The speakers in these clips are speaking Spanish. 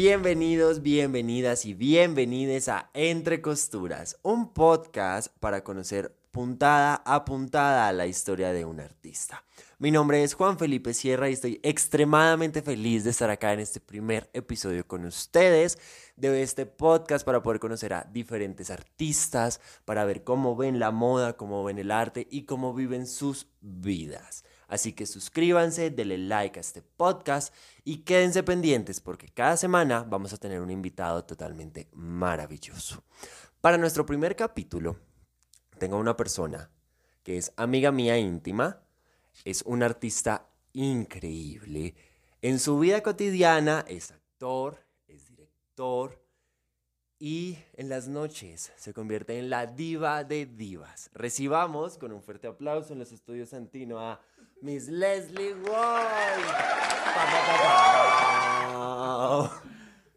Bienvenidos, bienvenidas y bienvenides a Entre Costuras, un podcast para conocer puntada a puntada la historia de un artista. Mi nombre es Juan Felipe Sierra y estoy extremadamente feliz de estar acá en este primer episodio con ustedes de este podcast para poder conocer a diferentes artistas, para ver cómo ven la moda, cómo ven el arte y cómo viven sus vidas. Así que suscríbanse, denle like a este podcast y quédense pendientes porque cada semana vamos a tener un invitado totalmente maravilloso. Para nuestro primer capítulo, tengo una persona que es amiga mía íntima, es un artista increíble. En su vida cotidiana es actor, es director y en las noches se convierte en la diva de divas. Recibamos con un fuerte aplauso en los estudios Santino a Miss Leslie Wall.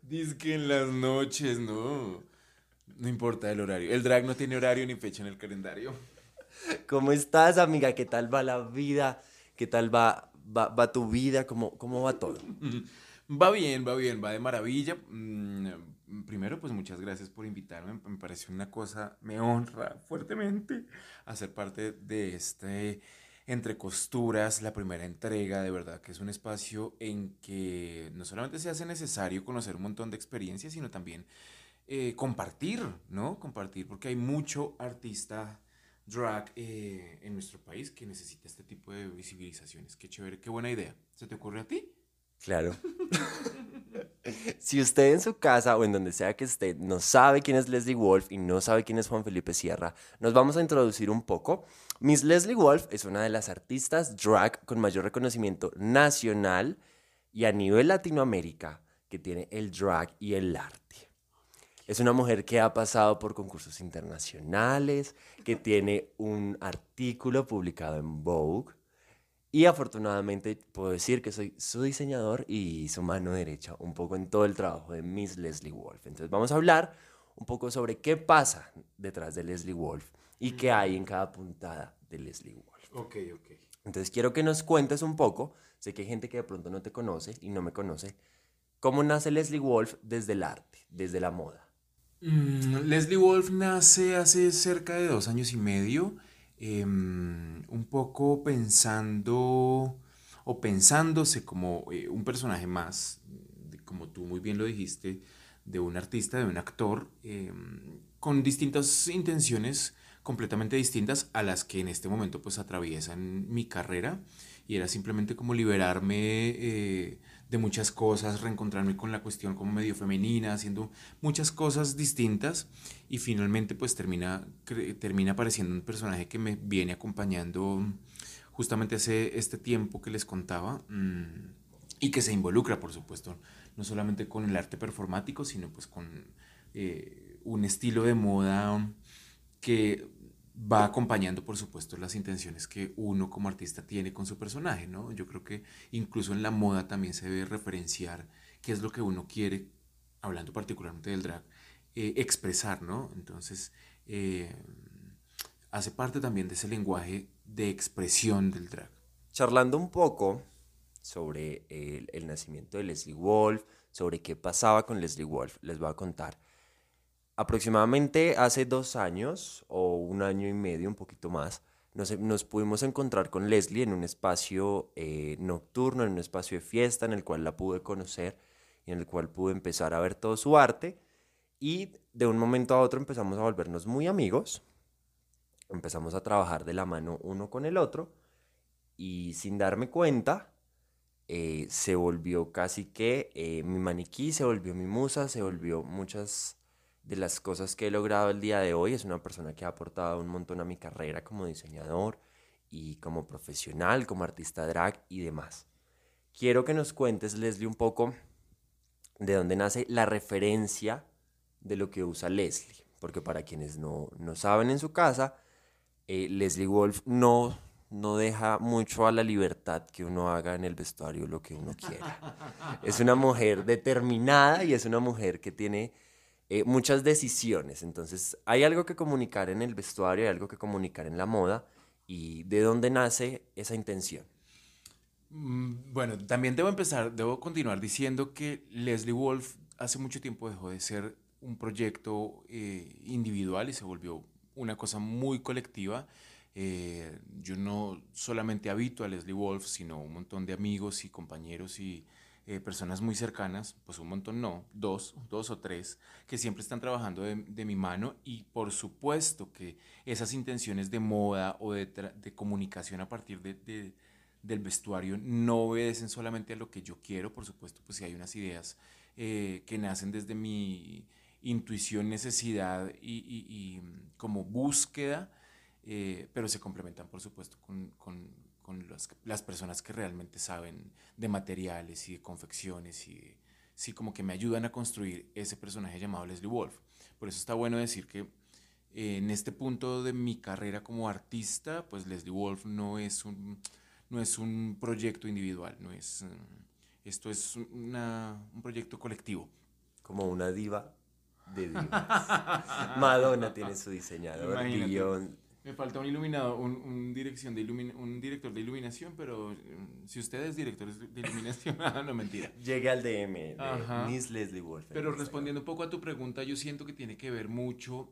Dice que en las noches, no. No importa el horario. El drag no tiene horario ni fecha en el calendario. ¿Cómo estás, amiga? ¿Qué tal va la vida? ¿Qué tal va, va, tu vida? ¿Cómo, ¿Cómo va todo? Va bien, va bien, va de maravilla. Mm, primero, pues muchas gracias por invitarme. Me parece una cosa, me honra fuertemente hacer parte de este entre Costuras, la primera entrega, de verdad que es un espacio en que no solamente se hace necesario conocer un montón de experiencias, sino también eh, compartir, ¿no? Compartir, porque hay mucho artista drag eh, en nuestro país que necesita este tipo de visibilizaciones. Qué chévere, qué buena idea. ¿Se te ocurre a ti? Claro. si usted en su casa o en donde sea que esté no sabe quién es Leslie Wolf y no sabe quién es Juan Felipe Sierra, nos vamos a introducir un poco. Miss Leslie Wolf es una de las artistas drag con mayor reconocimiento nacional y a nivel Latinoamérica que tiene el drag y el arte. Es una mujer que ha pasado por concursos internacionales, que tiene un artículo publicado en Vogue, y afortunadamente puedo decir que soy su diseñador y su mano derecha un poco en todo el trabajo de Miss Leslie Wolf. Entonces vamos a hablar un poco sobre qué pasa detrás de Leslie Wolf y qué hay en cada puntada de Leslie Wolf. Ok, ok. Entonces quiero que nos cuentes un poco, sé que hay gente que de pronto no te conoce y no me conoce, cómo nace Leslie Wolf desde el arte, desde la moda. Mm, Leslie Wolf nace hace cerca de dos años y medio Em, un poco pensando o pensándose como eh, un personaje más, como tú muy bien lo dijiste, de un artista, de un actor, em, con distintas intenciones completamente distintas a las que en este momento pues atraviesan mi carrera y era simplemente como liberarme eh, de muchas cosas, reencontrarme con la cuestión como medio femenina, haciendo muchas cosas distintas y finalmente pues termina, termina apareciendo un personaje que me viene acompañando justamente hace este tiempo que les contaba mm, y que se involucra por supuesto no solamente con el arte performático sino pues con eh, un estilo de moda que va acompañando, por supuesto, las intenciones que uno como artista tiene con su personaje, ¿no? Yo creo que incluso en la moda también se debe referenciar qué es lo que uno quiere, hablando particularmente del drag, eh, expresar, ¿no? Entonces, eh, hace parte también de ese lenguaje de expresión del drag. Charlando un poco sobre el, el nacimiento de Leslie Wolf, sobre qué pasaba con Leslie Wolf, les voy a contar aproximadamente hace dos años o un año y medio, un poquito más, nos, pudimos encontrar con Leslie en un espacio eh, nocturno, en un espacio de fiesta en el cual la pude conocer y en el cual pude empezar a ver todo su arte. Y de un momento a otro empezamos a volvernos muy amigos, empezamos a trabajar de la mano uno con el otro y sin darme cuenta eh, se volvió casi que eh, mi maniquí, se volvió mi musa, se volvió muchas de las cosas que he logrado el día de hoy. Es una persona que ha aportado un montón a mi carrera como diseñador y como profesional, como artista drag y demás. Quiero que nos cuentes, Leslie, un poco de dónde nace la referencia de lo que usa Leslie. Porque para quienes no, saben en su casa, eh, Leslie Wolf no, no deja mucho a la libertad que uno haga en el vestuario lo que uno quiera. Es una mujer determinada y es una mujer que tiene eh, muchas decisiones. Entonces, hay algo que comunicar en el vestuario, hay algo que comunicar en la moda. ¿Y de dónde nace esa intención? Mm, bueno, también debo empezar, debo continuar diciendo que Leslie Wolf hace mucho tiempo dejó de ser un proyecto eh, individual y se volvió una cosa muy colectiva. Eh, yo no solamente habito a Leslie Wolf, sino un montón de amigos y compañeros y eh, personas muy cercanas, pues un montón no, dos, dos o tres, que siempre están trabajando de, mi mano y por supuesto que esas intenciones de moda o de, comunicación a partir de, de, del vestuario no obedecen solamente a lo que yo quiero, por supuesto, pues si hay unas ideas eh, que nacen desde mi intuición, necesidad y, como búsqueda, eh, pero se complementan, por supuesto, con, con las, las, personas que realmente saben de materiales y de confecciones y de, sí, como que me ayudan a construir ese personaje llamado Leslie Wolf. Por eso está bueno decir que eh, en este punto de mi carrera como artista, pues Leslie Wolf no es un, no es un proyecto individual, no es, esto es una, un proyecto colectivo. Como una diva de divas. Madonna tiene su diseñador, Beyoncé me falta un iluminado, un, un dirección de ilumina, un director de iluminación, pero um, si usted es director de iluminación, no mentira. Llegue al DM de Ajá. Miss Leslie Wolf. Pero respondiendo un poco a tu pregunta, yo siento que tiene que ver mucho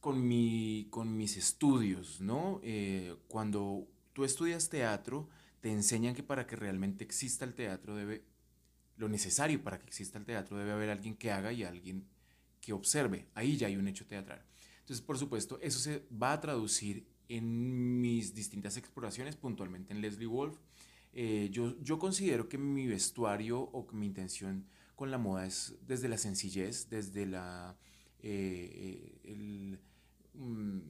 con, mi, con mis estudios, ¿no? Eh, cuando tú estudias teatro, te enseñan que para que realmente exista el teatro debe, lo necesario para que exista el teatro debe haber alguien que haga y alguien que observe. Ahí ya hay un hecho teatral. Entonces, por supuesto, eso se va a traducir en mis distintas exploraciones, puntualmente en Leslie Wolf. Eh, yo, considero que mi vestuario o mi intención con la moda es desde la sencillez, desde la, eh, el, um,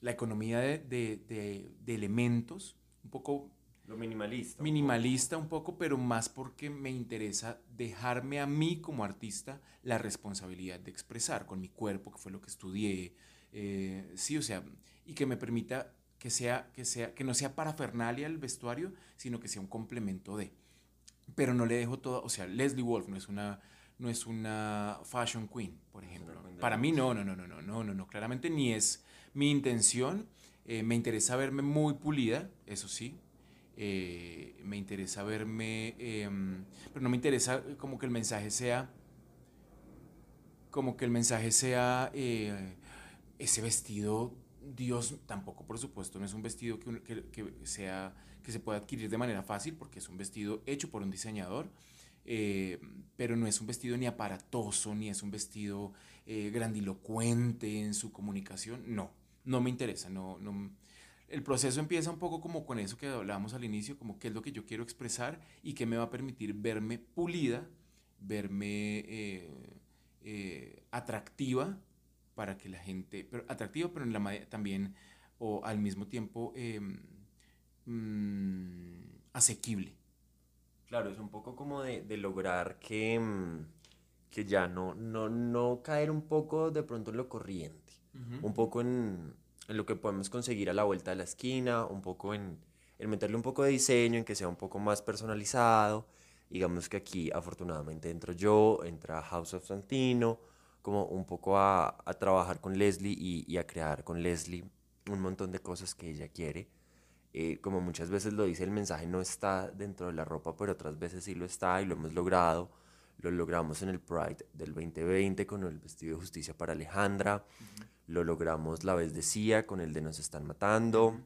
la economía de elementos, un poco lo minimalista. Minimalista un poco, pero más porque me interesa dejarme a mí como artista la responsabilidad de expresar con mi cuerpo, que fue lo que estudié. Eh, sí, o sea, y que me permita que, sea, que, sea, que no sea parafernalia el vestuario, sino que sea un complemento de. Pero no le dejo todo, o sea, Leslie Wolf no es una, no es una fashion queen, por ejemplo. Para mí no, no, no, no, no, no, no, no, claramente ni es mi intención. Eh, me interesa verme muy pulida, eso sí, eh, me interesa verme, eh, pero no me interesa como que el mensaje sea, como que el mensaje sea eh, ese vestido, Dios tampoco por supuesto no es un vestido que, que, sea, que se pueda adquirir de manera fácil porque es un vestido hecho por un diseñador. Eh, pero no es un vestido ni aparatoso, ni es un vestido grandilocuente en su comunicación, no, no me interesa, no, el proceso empieza un poco como con eso que hablábamos al inicio, como qué es lo que yo quiero expresar y qué me va a permitir verme pulida, verme eh, eh, atractiva para que la gente, pero atractiva pero en la, también o al mismo tiempo eh, mmm, asequible. Claro, es un poco como de, de lograr que, mm, que ya no, no, no caer un poco de pronto en lo corriente, uh -huh. un poco en, en lo que podemos conseguir a la vuelta de la esquina, un poco en, en meterle un poco de diseño, en que sea un poco más personalizado. Digamos que aquí afortunadamente entro yo, entra House of Santino, como un poco a, a trabajar con Leslie y, y, a crear con Leslie un montón de cosas que ella quiere. Eh, como muchas veces lo dice, el mensaje no está dentro de la ropa, pero otras veces sí lo está y lo hemos logrado. Lo logramos en el Pride del 2020 con el vestido de justicia para Alejandra. Uh -huh lo logramos la vez decía con el de nos están matando,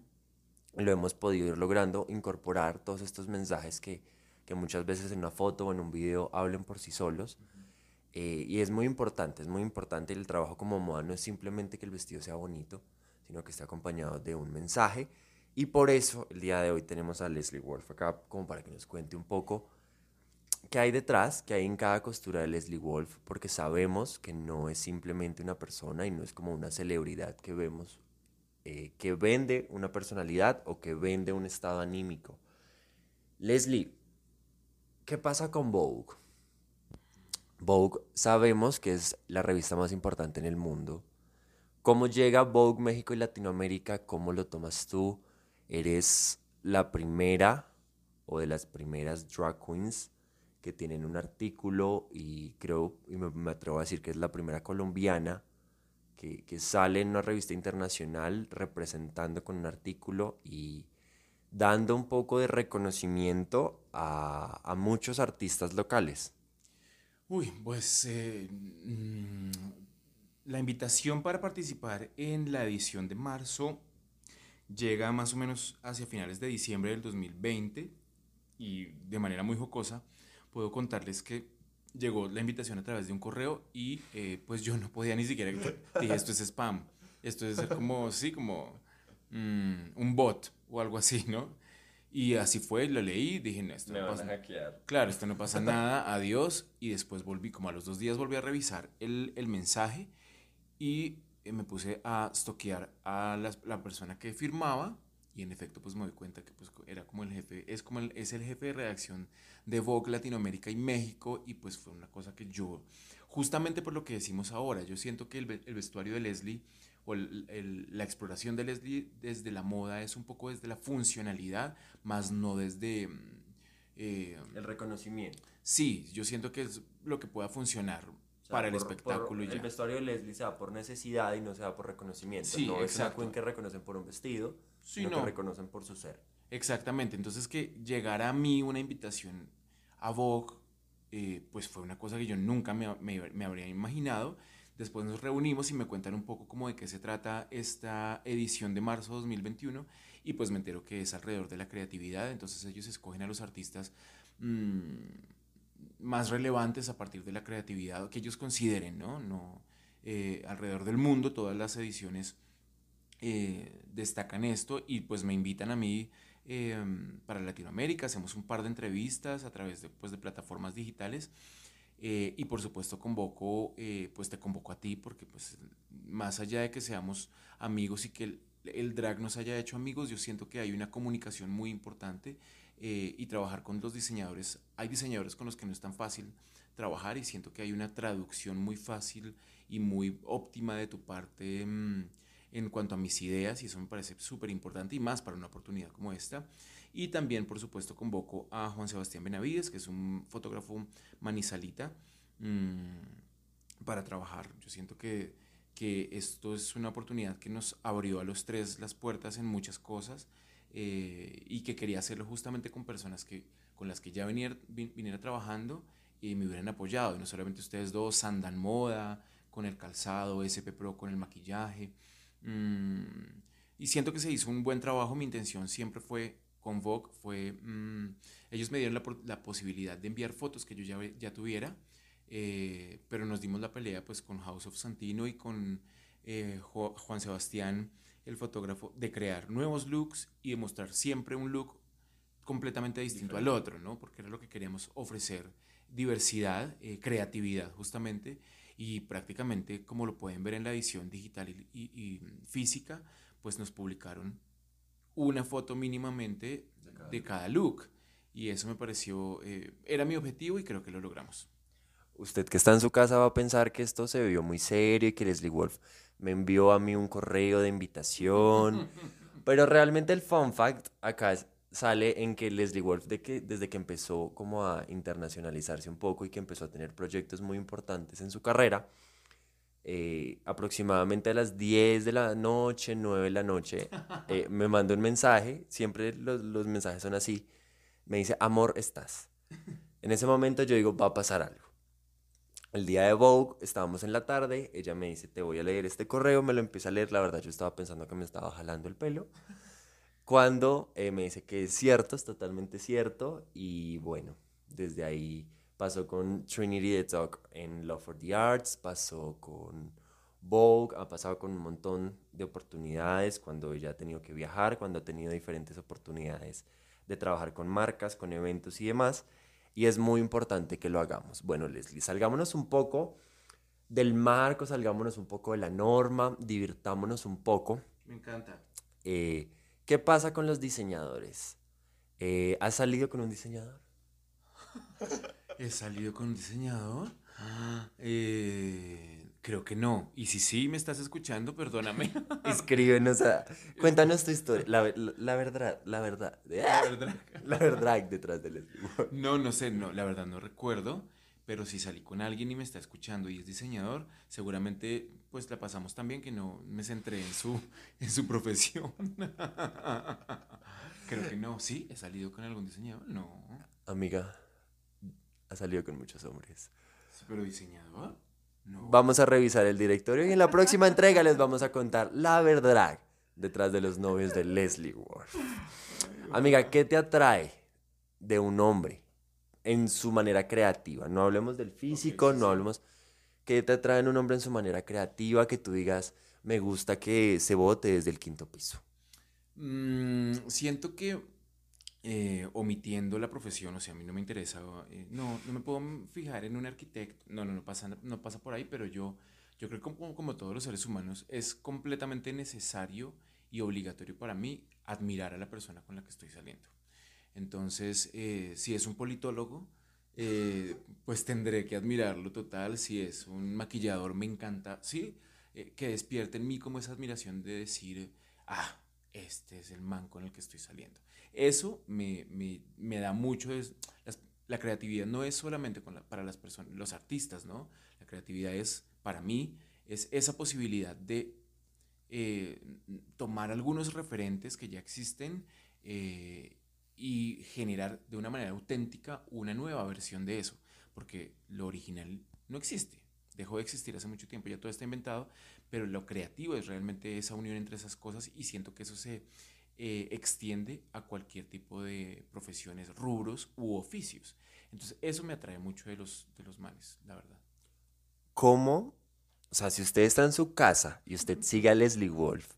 lo hemos podido ir logrando incorporar todos estos mensajes que, que muchas veces en una foto o en un video hablen por sí solos. Uh -huh. eh, y es muy importante, es muy importante el trabajo como moda, no es simplemente que el vestido sea bonito, sino que esté acompañado de un mensaje. Y por eso el día de hoy tenemos a Leslie Wolf acá como para que nos cuente un poco qué hay detrás, qué hay en cada costura de Leslie Wolf, porque sabemos que no es simplemente una persona y no es como una celebridad que vemos eh, que vende una personalidad o que vende un estado anímico. Leslie, ¿qué pasa con Vogue? Vogue sabemos que es la revista más importante en el mundo. ¿Cómo llega Vogue México y Latinoamérica? ¿Cómo lo tomas tú? ¿Eres la primera o de las primeras drag queens que tienen un artículo y creo, y me, atrevo a decir que es la primera colombiana que, que, sale en una revista internacional representando con un artículo y dando un poco de reconocimiento a, a muchos artistas locales. Uy, pues eh, mm, la invitación para participar en la edición de marzo llega más o menos hacia finales de diciembre del 2020 y de manera muy jocosa puedo contarles que llegó la invitación a través de un correo y eh, pues yo no podía ni siquiera dije esto es spam esto es como sí como mm, un bot o algo así no y así fue lo leí dije no esto Me no van pasa a hackear. claro esto no pasa nada adiós y después volví como a los dos días volví a revisar el, el mensaje y eh, me puse a stoquear a las- la, persona que firmaba y en efecto pues me doy cuenta que pues era como el jefe, es como el, es el jefe de redacción de Vogue Latinoamérica y México y pues fue una cosa que yo, justamente por lo que decimos ahora, yo siento que el, el vestuario de Leslie o el- el- la exploración de Leslie desde la moda es un poco desde la funcionalidad, más no desde... mm, eh, El reconocimiento. sí, yo siento que es lo que pueda funcionar O sea, para el por- espectáculo por- y ya. El vestuario de Leslie se da por necesidad y no se da por reconocimiento. Sí, no es una exacto. que reconocen por un vestido, Sí, sino no. que reconocen por su ser. Exactamente, entonces que llegara a mí una invitación a Vogue, eh, pues fue una cosa que yo nunca me, me- me habría imaginado. Después nos reunimos y me cuentan un poco como de qué se trata esta edición de marzo 2021 y pues me entero que es alrededor de la creatividad, entonces ellos escogen a los artistas mm, más relevantes a partir de la creatividad que ellos consideren, ¿no? no eh, alrededor del mundo todas las ediciones eh, destacan esto y pues me invitan a mí eh, para Latinoamérica, hacemos un par de entrevistas a través de, pues, de plataformas digitales eh, y por supuesto convoco, eh, pues te convoco a ti porque pues más allá de que seamos amigos y que el, el drag nos haya hecho amigos, yo siento que hay una comunicación muy importante eh, y trabajar con los diseñadores, hay diseñadores con los que no es tan fácil trabajar y siento que hay una traducción muy fácil y muy óptima de tu parte mm, en cuanto a mis ideas y eso me parece súper importante y más para una oportunidad como esta. Y también, por supuesto, convoco a Juan Sebastián Benavides, que es un fotógrafo manizalita, mm, para trabajar. Yo siento que, que esto es una oportunidad que nos abrió a los tres las puertas en muchas cosas eh, y que quería hacerlo justamente con personas que, con las que ya venía, vin- viniera trabajando y me hubieran apoyado. Y no solamente ustedes dos, Sandan Moda, con el calzado, SP Pro con el maquillaje. Mm, y siento que se hizo un buen trabajo. Mi intención siempre fue con Vogue, fue, mm, ellos me dieron la, la posibilidad de enviar fotos que yo ya, ya tuviera, eh, pero nos dimos la pelea pues con House of Santino y con eh, Jo- Juan Sebastián, el fotógrafo, de crear nuevos looks y de mostrar siempre un look completamente distinto al otro, ¿no? Porque era lo que queríamos ofrecer, diversidad, eh, creatividad justamente, y prácticamente como lo pueden ver en la edición digital y, y- y física, pues nos publicaron una foto mínimamente De cada de cada look. Y eso me pareció, eh, era mi objetivo y creo que lo logramos. Usted que está en su casa va a pensar que esto se vio muy serio y que Leslie Wolf me envió a mí un correo de invitación. Pero realmente el fun fact acá es- sale en que Leslie Wolf, de que, desde que empezó como a internacionalizarse un poco y que empezó a tener proyectos muy importantes en su carrera, eh, aproximadamente a las 10 de la noche, 9 de la noche, eh, me manda un mensaje, siempre los, los mensajes son así, me dice, amor, estás. En ese momento yo digo, va a pasar algo. El día de Vogue, estábamos en la tarde, ella me dice, te voy a leer este correo, me lo empieza a leer, la verdad yo estaba pensando que me estaba jalando el pelo. Cuando eh, me dice que es cierto, es totalmente cierto, y bueno, desde ahí pasó con Trinity the Talk en Love for the Arts, pasó con Vogue, ha pasado con un montón de oportunidades, cuando ella ha tenido que viajar, cuando ha tenido diferentes oportunidades de trabajar con marcas, con eventos y demás, y es muy importante que lo hagamos. Bueno, Leslie, salgámonos un poco del marco, salgámonos un poco de la norma, divirtámonos un poco. Me encanta. Eh, ¿Qué pasa con los diseñadores? Eh, ¿Has salido con un diseñador? ¿He salido con un diseñador? Ah, eh, creo que no. Y si sí me estás escuchando, perdóname. Escríbenos a... Cuéntanos tu historia. La, la- la verdad, la verdad. La verdad. La verdad detrás de Leslie. Wolf. No, no sé, no, la verdad no recuerdo, pero si salí con alguien y me está escuchando y es diseñador, seguramente pues la pasamos tan bien que no me centré en su, en su profesión. Creo que no, sí, he salido con algún diseñador, no. Amiga, has salido con muchos hombres. ¿Pero diseñador? No. Vamos a revisar el directorio y en la próxima entrega les vamos a contar la verdad detrás de los novios de Leslie Ward. Amiga, ¿qué te atrae de un hombre en su manera creativa? No hablemos del físico, no hablemos... ¿Qué te atrae en un hombre en su manera creativa que tú digas, me gusta que se vote desde el quinto piso? Mm, siento que eh, omitiendo la profesión, o sea, a mí no me interesa, eh, no, no me puedo fijar en un arquitecto, no, no, no pasa, no pasa por ahí, pero yo, yo creo que como, como todos los seres humanos es completamente necesario y obligatorio para mí admirar a la persona con la que estoy saliendo. Entonces, eh, si es un politólogo, pues tendré que admirarlo total. Si es un maquillador, me encanta, sí, que despierte en mí como esa admiración de decir, ah, este es el man con el que estoy saliendo. Eso me, da mucho. Es, la creatividad no es solamente para las personas, los artistas, ¿no? La creatividad es, para mí, es esa posibilidad de eh, tomar algunos referentes que ya existen eh, y generar de una manera auténtica una nueva versión de eso, porque lo original no existe, dejó de existir hace mucho tiempo, ya todo está inventado, pero lo creativo es realmente esa unión entre esas cosas y siento que eso se eh, extiende a cualquier tipo de profesiones, rubros u oficios. Entonces, eso me atrae mucho de los, de los manes, la verdad. ¿Cómo? O sea, si usted está en su casa y usted sigue a Leslie Wolf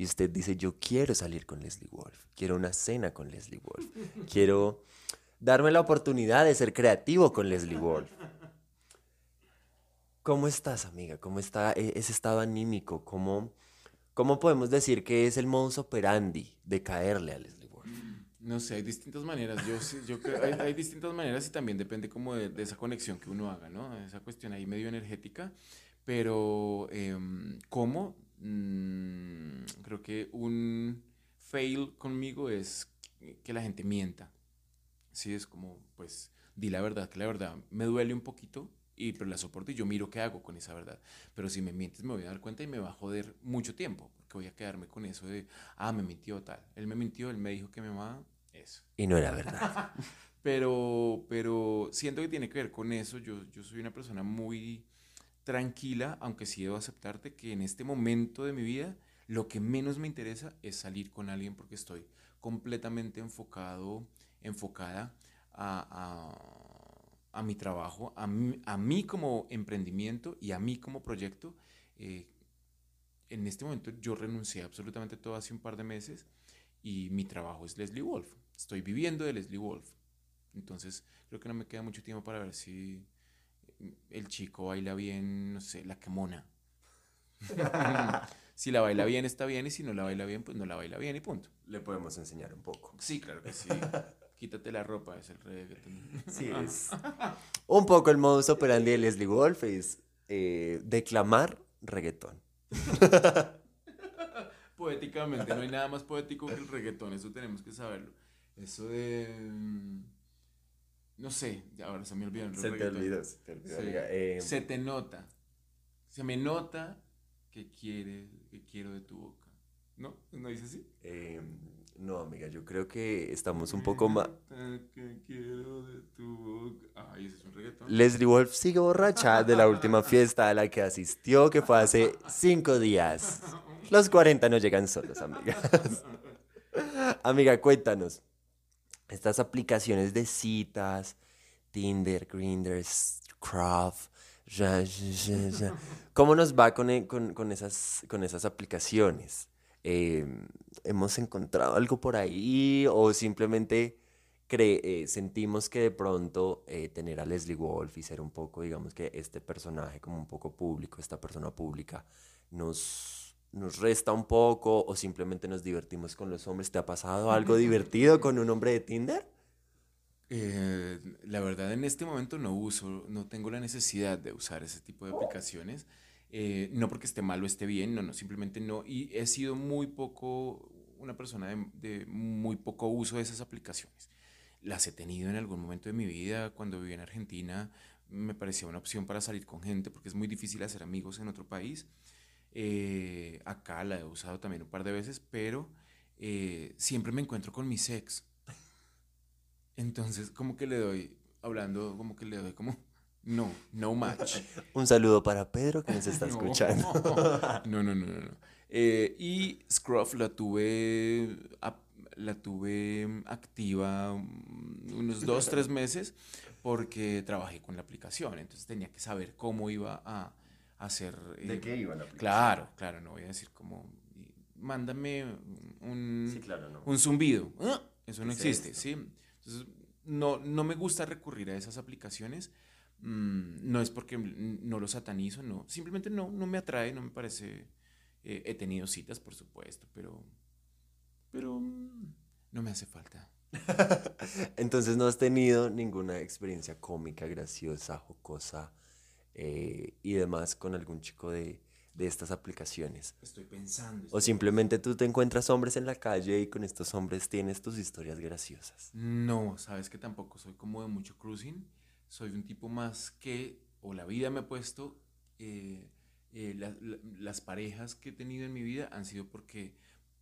y usted dice, yo quiero salir con Leslie Wolf, quiero una cena con Leslie Wolf, quiero darme la oportunidad de ser creativo con Leslie Wolf. ¿Cómo estás, amiga? ¿Cómo está e-, ese estado anímico? ¿Cómo, ¿Cómo podemos decir que es el modus operandi de caerle a Leslie Wolf? No sé, hay distintas maneras. Yo, yo creo, hay, distintas maneras y también depende como de, esa conexión que uno haga, ¿no? Esa cuestión ahí medio energética. Pero, em, ¿cómo? Mm, creo que un fail conmigo es que la gente mienta. Sí, es como, pues, di la verdad, que la verdad me duele un poquito, y pero la soporto y yo miro qué hago con esa verdad. Pero si me mientes me voy a dar cuenta y me va a joder mucho tiempo, porque voy a quedarme con eso de, ah, me mintió tal. Él me mintió, él me dijo que me amaba, eso. Y no era verdad. pero, pero siento que tiene que ver con eso. Yo, yo soy una persona muy tranquila, aunque sí debo aceptarte que en este momento de mi vida lo que menos me interesa es salir con alguien porque estoy completamente enfocado, enfocada a a mi trabajo, a mí, como emprendimiento y a mí como proyecto. Eh, en este momento yo renuncié absolutamente todo hace un par de meses y mi trabajo es Leslie Wolf. Estoy viviendo de Leslie Wolf. Entonces creo que no me queda mucho tiempo para ver si el chico baila bien, no sé, la quemona. si la baila bien está bien y si no la baila bien, pues no la baila bien y punto. Le podemos enseñar un poco. Sí, claro que sí. Quítate la ropa, es el reggaetón. Sí, es. Un poco el modus operandi de Leslie Wolf es eh, declamar reggaetón. Poéticamente, no hay nada más poético que el reggaetón, eso tenemos que saberlo. Eso de. No sé, ahora se me olvidó el Se te olvidó, se te olvidó. Eh, se te nota. Se me nota que, quiere, que quiero de tu boca. ¿No? ¿No dice así? Eh, no, amiga, yo creo que estamos un poco más. Leslie Wolf sigue borracha de la última fiesta a la que asistió, que fue hace cinco días. Los 40 no llegan solos, amigas. Amiga, cuéntanos. Estas aplicaciones de citas, Tinder, Grindr, Craft, ¿cómo nos va con, e, con, con, esas, con esas aplicaciones? Eh, hemos encontrado algo por ahí o simplemente eh, sentimos que de pronto eh, tener a Leslie Wolf y ser un poco, digamos que este personaje como un poco público, esta persona pública, nos, nos resta un poco o simplemente nos divertimos con los hombres. ¿Te ha pasado algo divertido con un hombre de Tinder? la verdad en este momento no uso, no tengo la necesidad de usar ese tipo de aplicaciones. Eh, no porque esté mal o esté bien, no, no, simplemente no. Y he sido muy poco, una persona de, muy poco uso de esas aplicaciones. Las he tenido en algún momento de mi vida, cuando vivía en Argentina, me parecía una opción para salir con gente, porque es muy difícil hacer amigos en otro país. Eh, acá la he usado también un par de veces, pero eh, siempre me encuentro con mi ex. Entonces, como que le doy, hablando, como que le doy como No, no match. Un saludo para Pedro que nos está escuchando. no, no, no, no. no. Eh, y Scruff la tuve, la tuve activa unos dos, tres meses porque trabajé con la aplicación. Entonces tenía que saber cómo iba a hacer... ¿De eh, qué iba la aplicación? Claro, claro, no voy a decir como... Mándame un, sí, claro, no. un zumbido. ¡Ah! Eso no existe, ¿sí? Entonces, no, no me gusta recurrir a esas aplicaciones. Mm, no es porque no lo satanizo, no. Simplemente no, no me atrae, no me parece... Eh, he tenido citas, por supuesto, pero... Pero mm, no me hace falta. Entonces no has tenido ninguna experiencia cómica, graciosa, jocosa eh, y demás con algún chico de, de estas aplicaciones. Estoy pensando. o simplemente tú te encuentras hombres en la calle y con estos hombres tienes tus historias graciosas. No, sabes que tampoco soy como de mucho cruising. Soy un tipo más que, o la vida me ha puesto, eh, eh, las parejas que he tenido en mi vida han sido porque,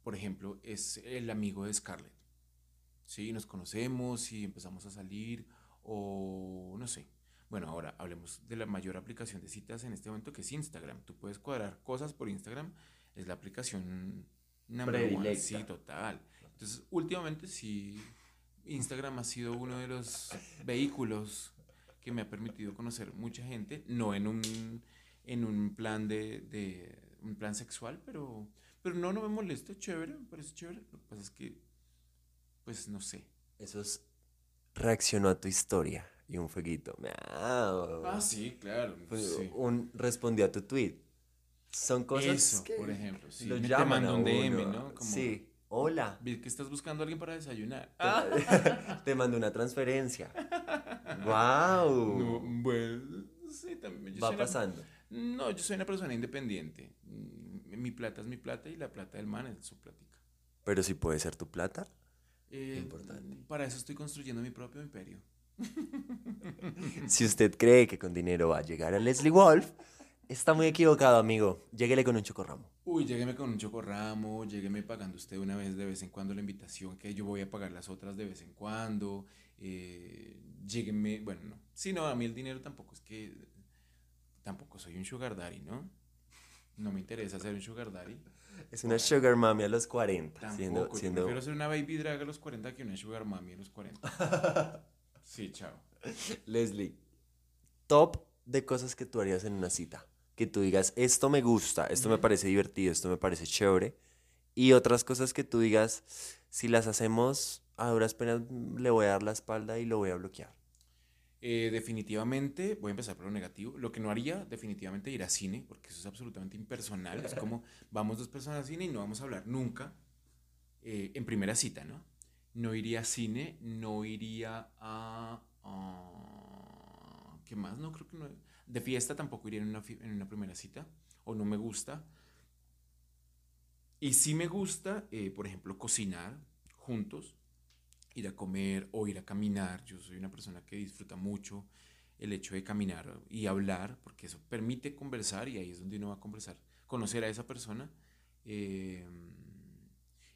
por ejemplo, es el amigo de Scarlett. Sí, nos conocemos y empezamos a salir, o no sé, bueno, ahora hablemos de la mayor aplicación de citas en este momento que es Instagram. Tú puedes cuadrar cosas por Instagram, es la aplicación number Sí, total. Entonces, últimamente sí, Instagram ha sido uno de los vehículos que me ha permitido conocer mucha gente, no en un, en un plan de, de un plan sexual, pero, pero no, no me molesta, chévere, me parece chévere. Lo que pasa es que, pues no sé. Eso es, reaccionó a tu historia y un fueguito. Ah, sí, claro. Un respondió a tu tweet. Son cosas Eso, que por ejemplo. Sí. Lo te llaman a un DM, uno. ¿no? Como, Sí. Hola. Vi que estás buscando a alguien para desayunar. Te mando una transferencia. ¡Wow! No, bueno, sí, también. yo Va soy una- pasando. no, yo soy una persona independiente. Mm, Mi plata es mi plata y la plata del man es su plática. Pero si puede ser tu plata. Eh, Importante. Para eso estoy construyendo mi propio imperio. Si usted cree que con dinero va a llegar a Leslie Wolf, está muy equivocado, amigo. Lléguele con un chocorramo. Uy, llégueme con un chocorramo, llégueme pagando usted una vez de vez en cuando la invitación, que yo voy a pagar las otras de vez en cuando. Eh, llégueme, bueno, no. Sí, no, a mí el dinero tampoco es que. Tampoco soy un sugar daddy, ¿no? No me interesa ser un sugar daddy. Es una sugar mami a los 40. Tampoco. Siendo, Yo prefiero ser una baby drag a los 40 que una sugar mami a los 40. Sí, chao. Leslie, top de cosas que tú harías en una cita. Que tú digas, esto me gusta, esto me parece divertido, esto me parece chévere. Y otras cosas que tú digas, si las hacemos a duras penas, le voy a dar la espalda y lo voy a bloquear. Eh, definitivamente, voy a empezar por lo negativo. Lo que no haría, definitivamente, ir a cine, porque eso es absolutamente impersonal. Es como vamos dos personas al cine y no vamos a hablar nunca eh, en primera cita, ¿no? No iría a cine, no iría a. ¿Qué más? No creo que no. De fiesta tampoco iría en una, en una primera cita, o no me gusta. Y sí me gusta, eh, por ejemplo, cocinar juntos ir a comer o ir a caminar. Yo soy una persona que disfruta mucho el hecho de caminar y hablar, porque eso permite conversar y ahí es donde uno va a conversar, conocer a esa persona. Eh,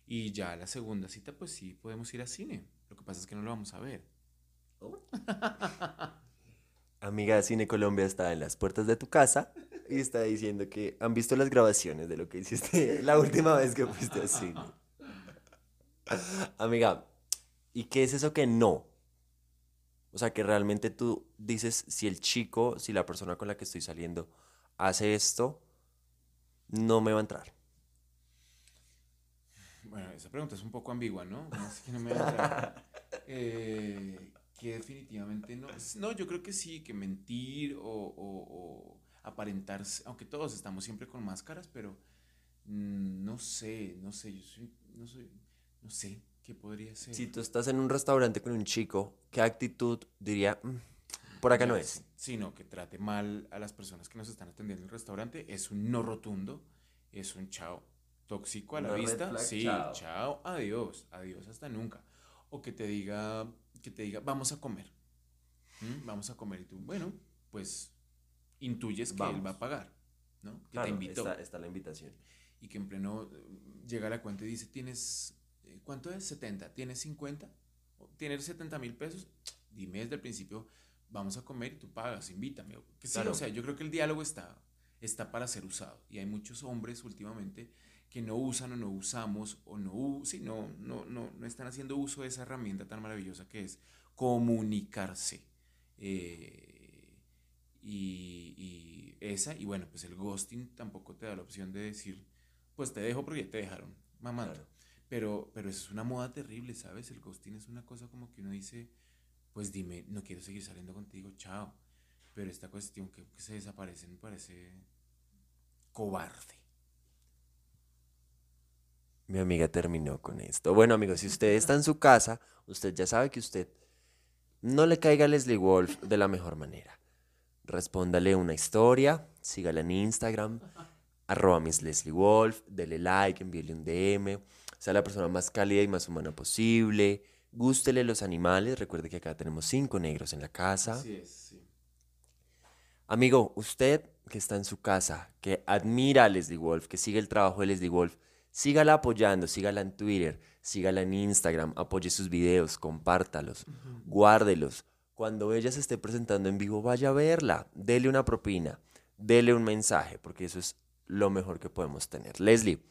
y ya la segunda cita, pues sí, podemos ir al cine. Lo que pasa es que no lo vamos a ver. Amiga de Cine Colombia está en las puertas de tu casa y está diciendo que han visto las grabaciones de lo que hiciste la última vez que fuiste al cine. Amiga, ¿y qué es eso que no? O sea, que realmente tú dices, si el chico, si la persona con la que estoy saliendo hace esto, no me va a entrar. Bueno, esa pregunta es un poco ambigua, ¿no? No sé que no me va a entrar. Eh, que definitivamente no. No, yo creo que sí, que mentir o, o- o aparentar, aunque todos estamos siempre con máscaras, pero mm, no sé, no sé, yo soy, no soy, no sé, ¿qué podría ser? Si tú estás en un restaurante con un chico, ¿qué actitud diría, "Mm, por acá no es? Sino que trate mal a las personas que nos están atendiendo en el restaurante, es un no rotundo, es un chao. Tóxico a la Una vista, flag, sí, chao. chao, adiós, adiós hasta nunca. O que te diga, que te diga, vamos a comer. ¿Mm? Vamos a comer y tú, bueno, pues intuyes que él va a pagar, ¿no? Que Claro, te invitó. Está, está la invitación. Y que en pleno eh, llega a la cuenta y dice, ¿tienes, eh, cuánto es? 70, ¿tienes 50? ¿O ¿Tienes 70 mil pesos? Dime desde el principio, vamos a comer y tú pagas, invítame. Que sí, o sea, yo creo que el diálogo está, está para ser usado. Y hay muchos hombres últimamente que no usan o no usamos o no, sí, no, no, no, no están haciendo uso de esa herramienta tan maravillosa que es comunicarse. Eh, y, y, esa, y bueno, pues el ghosting tampoco te da la opción de decir, pues te dejo porque ya te dejaron mamando. Pero, pero eso es una moda terrible, ¿sabes? El ghosting es una cosa como que uno dice, pues dime, no quiero seguir saliendo contigo, chao. Pero esta cuestión que, se desaparece me parece cobarde. Mi amiga terminó con esto. Bueno, amigos, si usted está en su casa, usted ya sabe que usted no le caiga a Leslie Wolf de la mejor manera. Respóndale una historia, sígala en Instagram, arroba Miss Leslie Wolf, dele like, envíele un DM, sea la persona más cálida y más humana posible, gústele los animales, recuerde que acá tenemos cinco negros en la casa. Así es, sí. Amigo, usted que está en su casa, que admira a Leslie Wolf, que sigue el trabajo de Leslie Wolf, sígala apoyando, sígala en Twitter, sígala en Instagram, apoye sus videos, compártalos, guárdelos. Cuando ella se esté presentando en vivo, vaya a verla, dele una propina, dele un mensaje, porque eso es lo mejor que podemos tener. Leslie,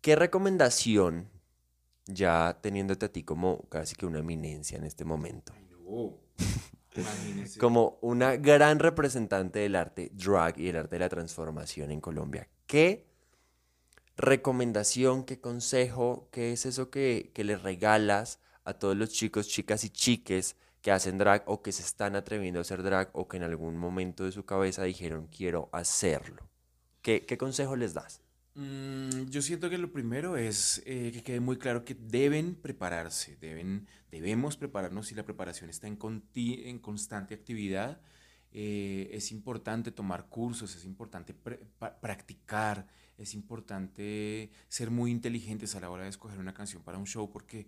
¿qué recomendación, ya teniéndote a ti como casi que una eminencia en este momento? como una gran representante del arte drag y el arte de la transformación en Colombia. ¿Qué recomendación, qué consejo, qué es eso que, que le regalas a todos los chicos, chicas y chiques que hacen drag o que se están atreviendo a hacer drag o que en algún momento de su cabeza dijeron quiero hacerlo? ¿Qué, qué consejo les das? Mm, yo siento que lo primero es eh, que quede muy claro que deben prepararse, deben, debemos prepararnos y la preparación está en, en constante actividad. Eh, es importante tomar cursos, es importante practicar, es importante ser muy inteligentes a la hora de escoger una canción para un show porque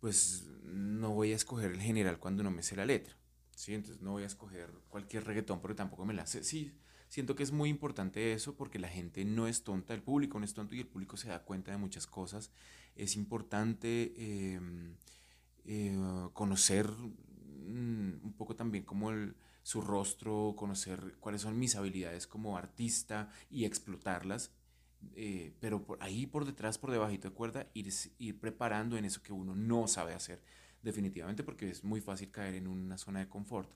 pues no voy a escoger el general cuando no me sé la letra. ¿sí? Entonces no voy a escoger cualquier reggaetón porque tampoco me la sé. Sí, siento que es muy importante eso porque la gente no es tonta, el público no es tonto y el público se da cuenta de muchas cosas. Es importante em, eh, conocer mm, un poco también como el su rostro, conocer cuáles son mis habilidades como artista y explotarlas. Eh, pero por ahí por detrás, por debajito de cuerda, ir, ir preparando en eso que uno no sabe hacer definitivamente porque es muy fácil caer en una zona de confort.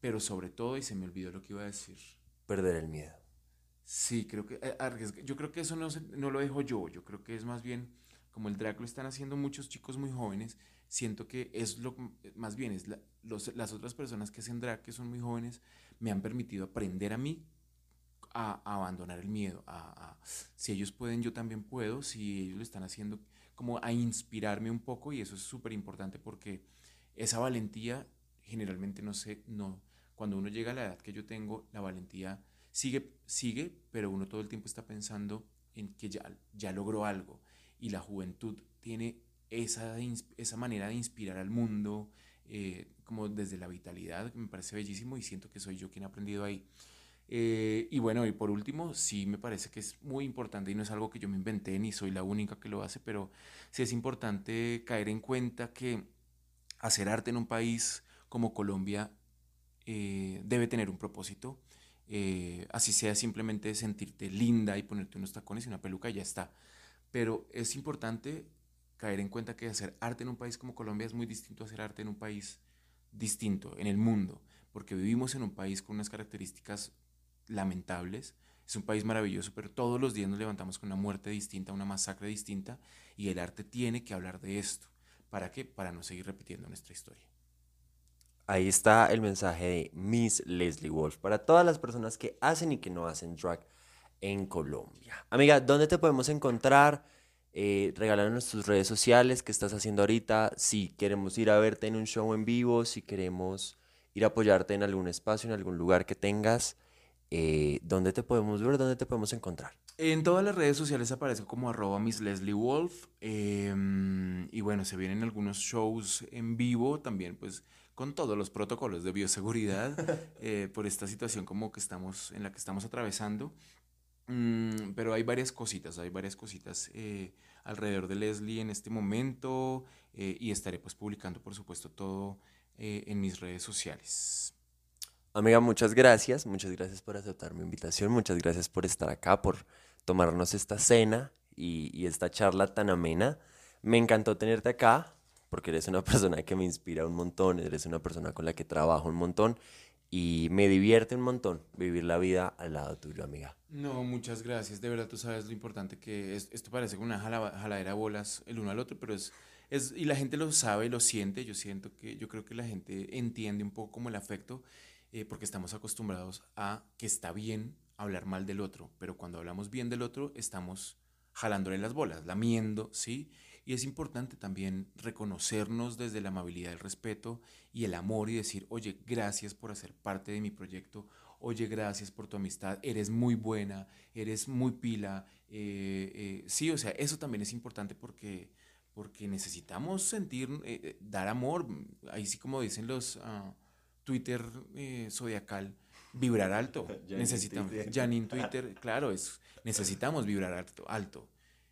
Pero sobre todo, y se me olvidó lo que iba a decir. Perder el miedo. Sí, creo que, eh, yo creo que eso no, no lo dejo yo, yo creo que es más bien como el drag lo están haciendo muchos chicos muy jóvenes, siento que es lo más bien es las otras personas que hacen drag que son muy jóvenes me han permitido aprender a mí a, abandonar el miedo a, si ellos pueden yo también puedo si ellos lo están haciendo como a inspirarme un poco y eso es súper importante porque esa valentía generalmente no sé no cuando uno llega a la edad que yo tengo la valentía sigue sigue pero uno todo el tiempo está pensando en que ya ya logró algo y la juventud tiene esa, esa manera de inspirar al mundo, eh, como desde la vitalidad, me parece bellísimo y siento que soy yo quien ha aprendido ahí. Eh, y bueno, y por último, sí me parece que es muy importante y no es algo que yo me inventé ni soy la única que lo hace, pero sí es importante caer en cuenta que hacer arte en un país como Colombia eh, debe tener un propósito. así sea simplemente sentirte linda y ponerte unos tacones y una peluca y ya está. Pero es importante caer en cuenta que hacer arte en un país como Colombia es muy distinto a hacer arte en un país distinto, en el mundo, porque vivimos en un país con unas características lamentables. Es un país maravilloso, pero todos los días nos levantamos con una muerte distinta, una masacre distinta, y el arte tiene que hablar de esto. ¿Para qué? Para no seguir repitiendo nuestra historia. Ahí está el mensaje de Miss Leslie Wolf para todas las personas que hacen y que no hacen drag en Colombia. Amiga, ¿dónde te podemos encontrar? Eh, regalarnos tus redes sociales, qué estás haciendo ahorita, si queremos ir a verte en un show en vivo, si queremos ir a apoyarte en algún espacio, en algún lugar que tengas, eh, ¿dónde te podemos ver? ¿Dónde te podemos encontrar? En todas las redes sociales aparezco como arroba Miss Leslie Wolf. Em, y bueno, se vienen algunos shows en vivo también, pues con todos los protocolos de bioseguridad eh, por esta situación como que estamos, en la que estamos atravesando. Mm, pero hay varias cositas, hay varias cositas eh, alrededor de Leslie en este momento eh, y estaré pues publicando por supuesto todo eh, en mis redes sociales. Amiga, muchas gracias, muchas gracias por aceptar mi invitación, muchas gracias por estar acá, por tomarnos esta cena y, y esta charla tan amena. Me encantó tenerte acá porque eres una persona que me inspira un montón, eres una persona con la que trabajo un montón y me divierte un montón vivir la vida al lado tuyo, amiga. No, muchas gracias. De verdad, tú sabes lo importante que es. Esto parece una jaladera de bolas el uno al otro, pero es, es. Y la gente lo sabe, lo siente. Yo siento que. Yo creo que la gente entiende un poco como el afecto eh, porque estamos acostumbrados a que está bien hablar mal del otro, pero cuando hablamos bien del otro estamos jalándole las bolas, lamiendo, ¿sí? Y es importante también reconocernos desde la amabilidad, el respeto y el amor y decir, oye, gracias por hacer parte de mi proyecto, oye, gracias por tu amistad, eres muy buena, eres muy pila. Eh, eh, sí, o sea, eso también es importante porque, porque necesitamos sentir, dar amor, ahí sí como dicen los... Ah, Twitter eh, zodiacal, vibrar alto. necesitamos, Janine Twitter, claro, es, necesitamos vibrar alto. alto.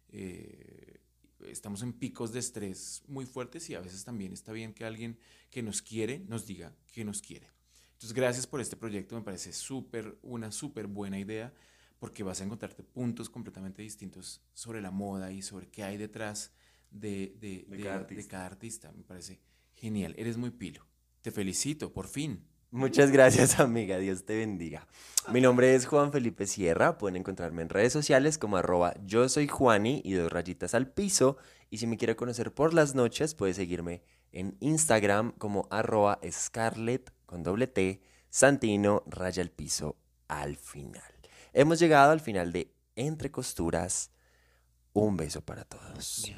Eh, estamos en picos de estrés muy fuertes y a veces también está bien que alguien que nos quiere nos diga que nos quiere. Entonces, gracias por este proyecto, me parece súper, una súper buena idea porque vas a encontrarte puntos completamente distintos sobre la moda y sobre qué hay detrás de, de, de cada artista. Me parece genial, eres muy pilo. Te felicito, por fin. Muchas gracias, amiga. Dios te bendiga. Mi nombre es Juan Felipe Sierra. Pueden encontrarme en redes sociales como arroba yo soy Juani y dos rayitas al piso. Y si me quiere conocer por las noches, puede seguirme en Instagram como arroba scarlet con doble T Santino raya al piso al final. Hemos llegado al final de Entre Costuras. Un beso para todos.